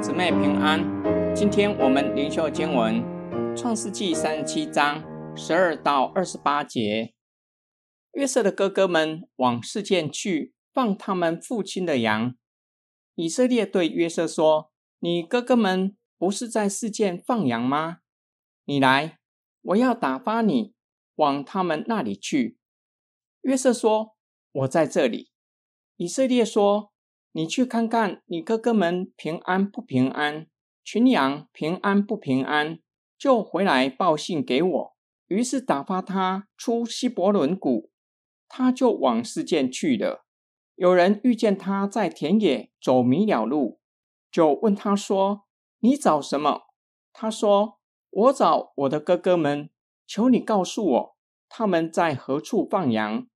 姊妹平安。今天我们灵修经文《创世纪》三十七章十二到二十八节。约瑟的哥哥们往事件去放他们父亲的羊。以色列对约瑟说：“你哥哥们不是在事件放羊吗？你来，我要打发你往他们那里去。”约瑟说：“我在这里。”以色列说。你去看看你哥哥们平安不平安，群羊平安不平安，就回来报信给我。于是打发他出希伯伦谷，他就往事件去了。有人遇见他在田野走迷了路，就问他说：“你找什么？”他说：“我找我的哥哥们，求你告诉我他们在何处放羊。”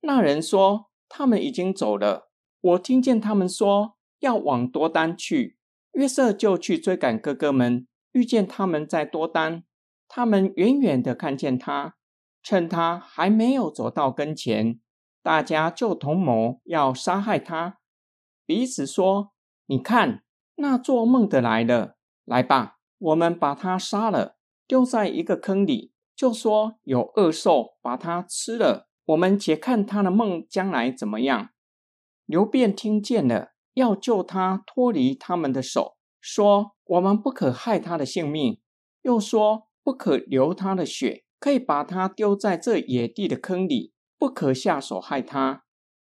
那人说：“他们已经走了。”我听见他们说要往多丹去，约瑟就去追赶哥哥们，遇见他们在多丹，他们远远的看见他，趁他还没有走到跟前，大家就同谋要杀害他，彼此说：“你看，那做梦的来了，来吧，我们把他杀了，丢在一个坑里，就说有恶兽把他吃了，我们且看他的梦将来怎么样。”刘辩听见了，要救他脱离他们的手，说：“我们不可害他的性命。”又说：“不可流他的血，可以把他丢在这野地的坑里，不可下手害他。”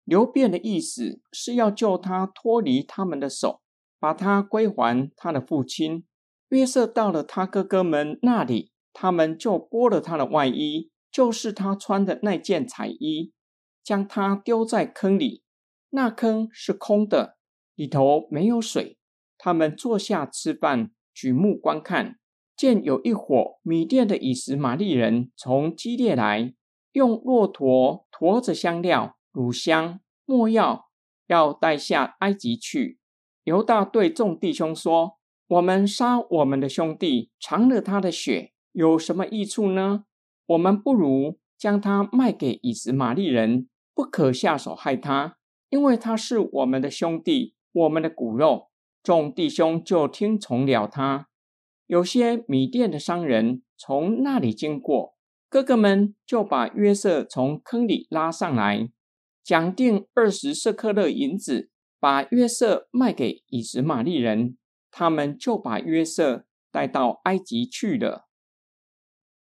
刘辩的意思是要救他脱离他们的手，把他归还他的父亲。约瑟到了他哥哥们那里，他们就剥了他的外衣，就是他穿的那件彩衣，将他丢在坑里。那坑是空的，里头没有水。他们坐下吃饭，举目观看，见有一伙米甸的以实玛利人从基列来，用骆驼驮着香料、乳香、没药，要带下埃及去。犹大对众弟兄说：“我们杀我们的兄弟，尝了他的血，有什么益处呢？我们不如将他卖给以实玛利人，不可下手害他。”因为他是我们的兄弟，我们的骨肉，众弟兄就听从了他。有些米店的商人从那里经过，哥哥们就把约瑟从坑里拉上来，讲定二十四克勒银子，把约瑟卖给以实玛利人，他们就把约瑟带到埃及去了。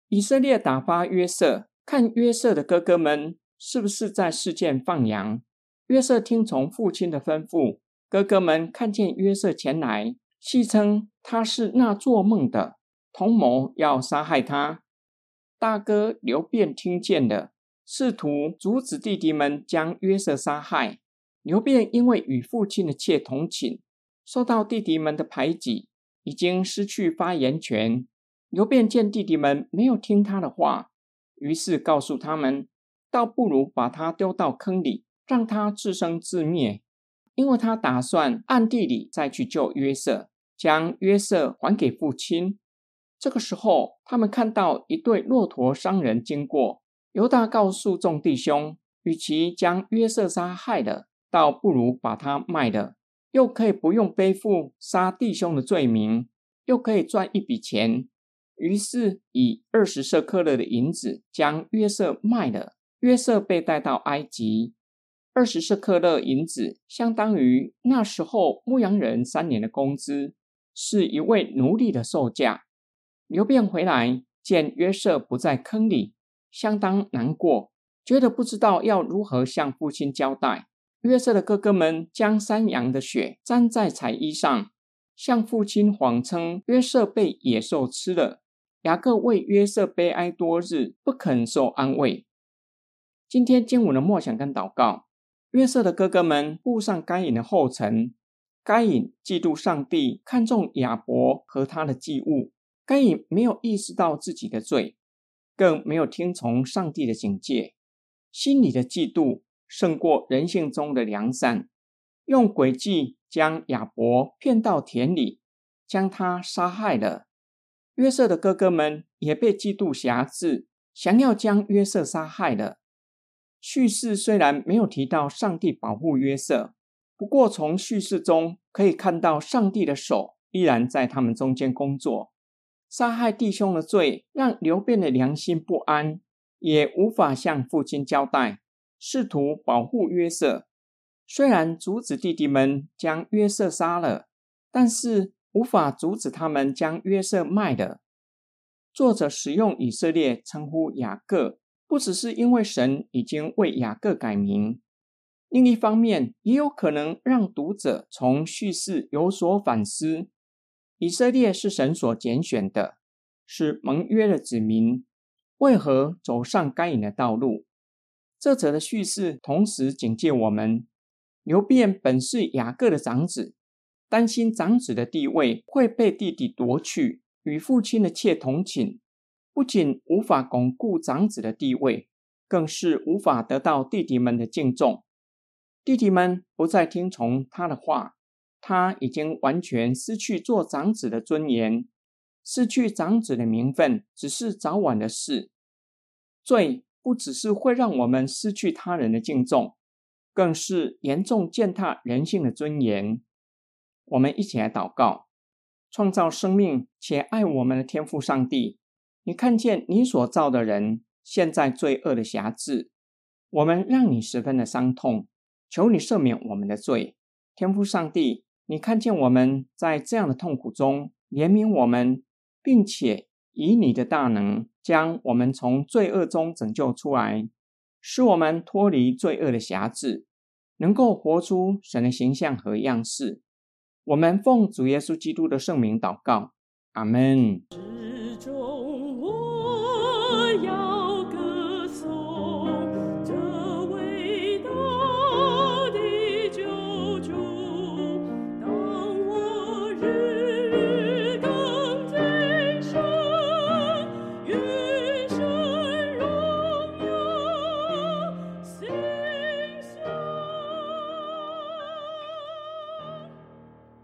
以色列打发约瑟，看约瑟的哥哥们是不是在事件放羊。约瑟听从父亲的吩咐，哥哥们看见约瑟前来，戏称他是那做梦的，同谋要杀害他。大哥刘辩听见了，试图阻止弟弟们将约瑟杀害。刘辩因为与父亲的妾同寝，受到弟弟们的排挤，已经失去发言权。刘辩见弟弟们没有听他的话，于是告诉他们，倒不如把他丢到坑里。让他自生自灭，因为他打算暗地里再去救约瑟，将约瑟还给父亲。这个时候，他们看到一对骆驼商人经过。犹大告诉众弟兄：“与其将约瑟杀害了，倒不如把他卖了，又可以不用背负杀弟兄的罪名，又可以赚一笔钱。”于是以二十舍克勒的银子将约瑟卖了。约瑟被带到埃及。二十舍克勒银子相当于那时候牧羊人三年的工资，是一位奴隶的售价。刘辩回来见约瑟不在坑里，相当难过，觉得不知道要如何向父亲交代。约瑟的哥哥们将山羊的血沾在彩衣上，向父亲谎称约瑟被野兽吃了。雅各为约瑟悲哀多日，不肯受安慰。今天经文的默想跟祷告。约瑟的哥哥们步上该隐的后尘，该隐嫉妒上帝看重亚伯和他的祭物，该隐没有意识到自己的罪，更没有听从上帝的警戒，心里的嫉妒胜过人性中的良善，用诡计将亚伯骗到田里，将他杀害了。约瑟的哥哥们也被嫉妒辖制，想要将约瑟杀害了。叙事虽然没有提到上帝保护约瑟，不过，从叙事中可以看到，上帝的手依然在他们中间工作。杀害弟兄的罪让刘辩的良心不安，也无法向父亲交代，试图保护约瑟。虽然阻止弟弟们将约瑟杀了，但是无法阻止他们将约瑟卖了。作者使用以色列称呼雅各，不只是因为神已经为雅各改名，另一方面也有可能让读者从叙事有所反思。以色列是神所拣选的，是盟约的子民，为何走上该隐的道路？这则的叙事同时警戒我们。刘辩本是雅各的长子，担心长子的地位会被弟弟夺去，与父亲的妾同寝，不仅无法巩固长子的地位，更是无法得到弟弟们的敬重。弟弟们不再听从他的话，他已经完全失去做长子的尊严，失去长子的名分，只是早晚的事。罪不只是会让我们失去他人的敬重。更是严重践踏人性的尊严。我们一起来祷告：创造生命且爱我们的天父上帝，你看见你所造的人现在罪恶的辖制，我们让你十分的伤痛，求你赦免我们的罪。天父上帝，你看见我们在这样的痛苦中，怜悯我们，并且以你的大能将我们从罪恶中拯救出来。使我们脱离罪恶的辖制，能够活出神的形象和样式。我们奉主耶稣基督的圣名祷告，阿门。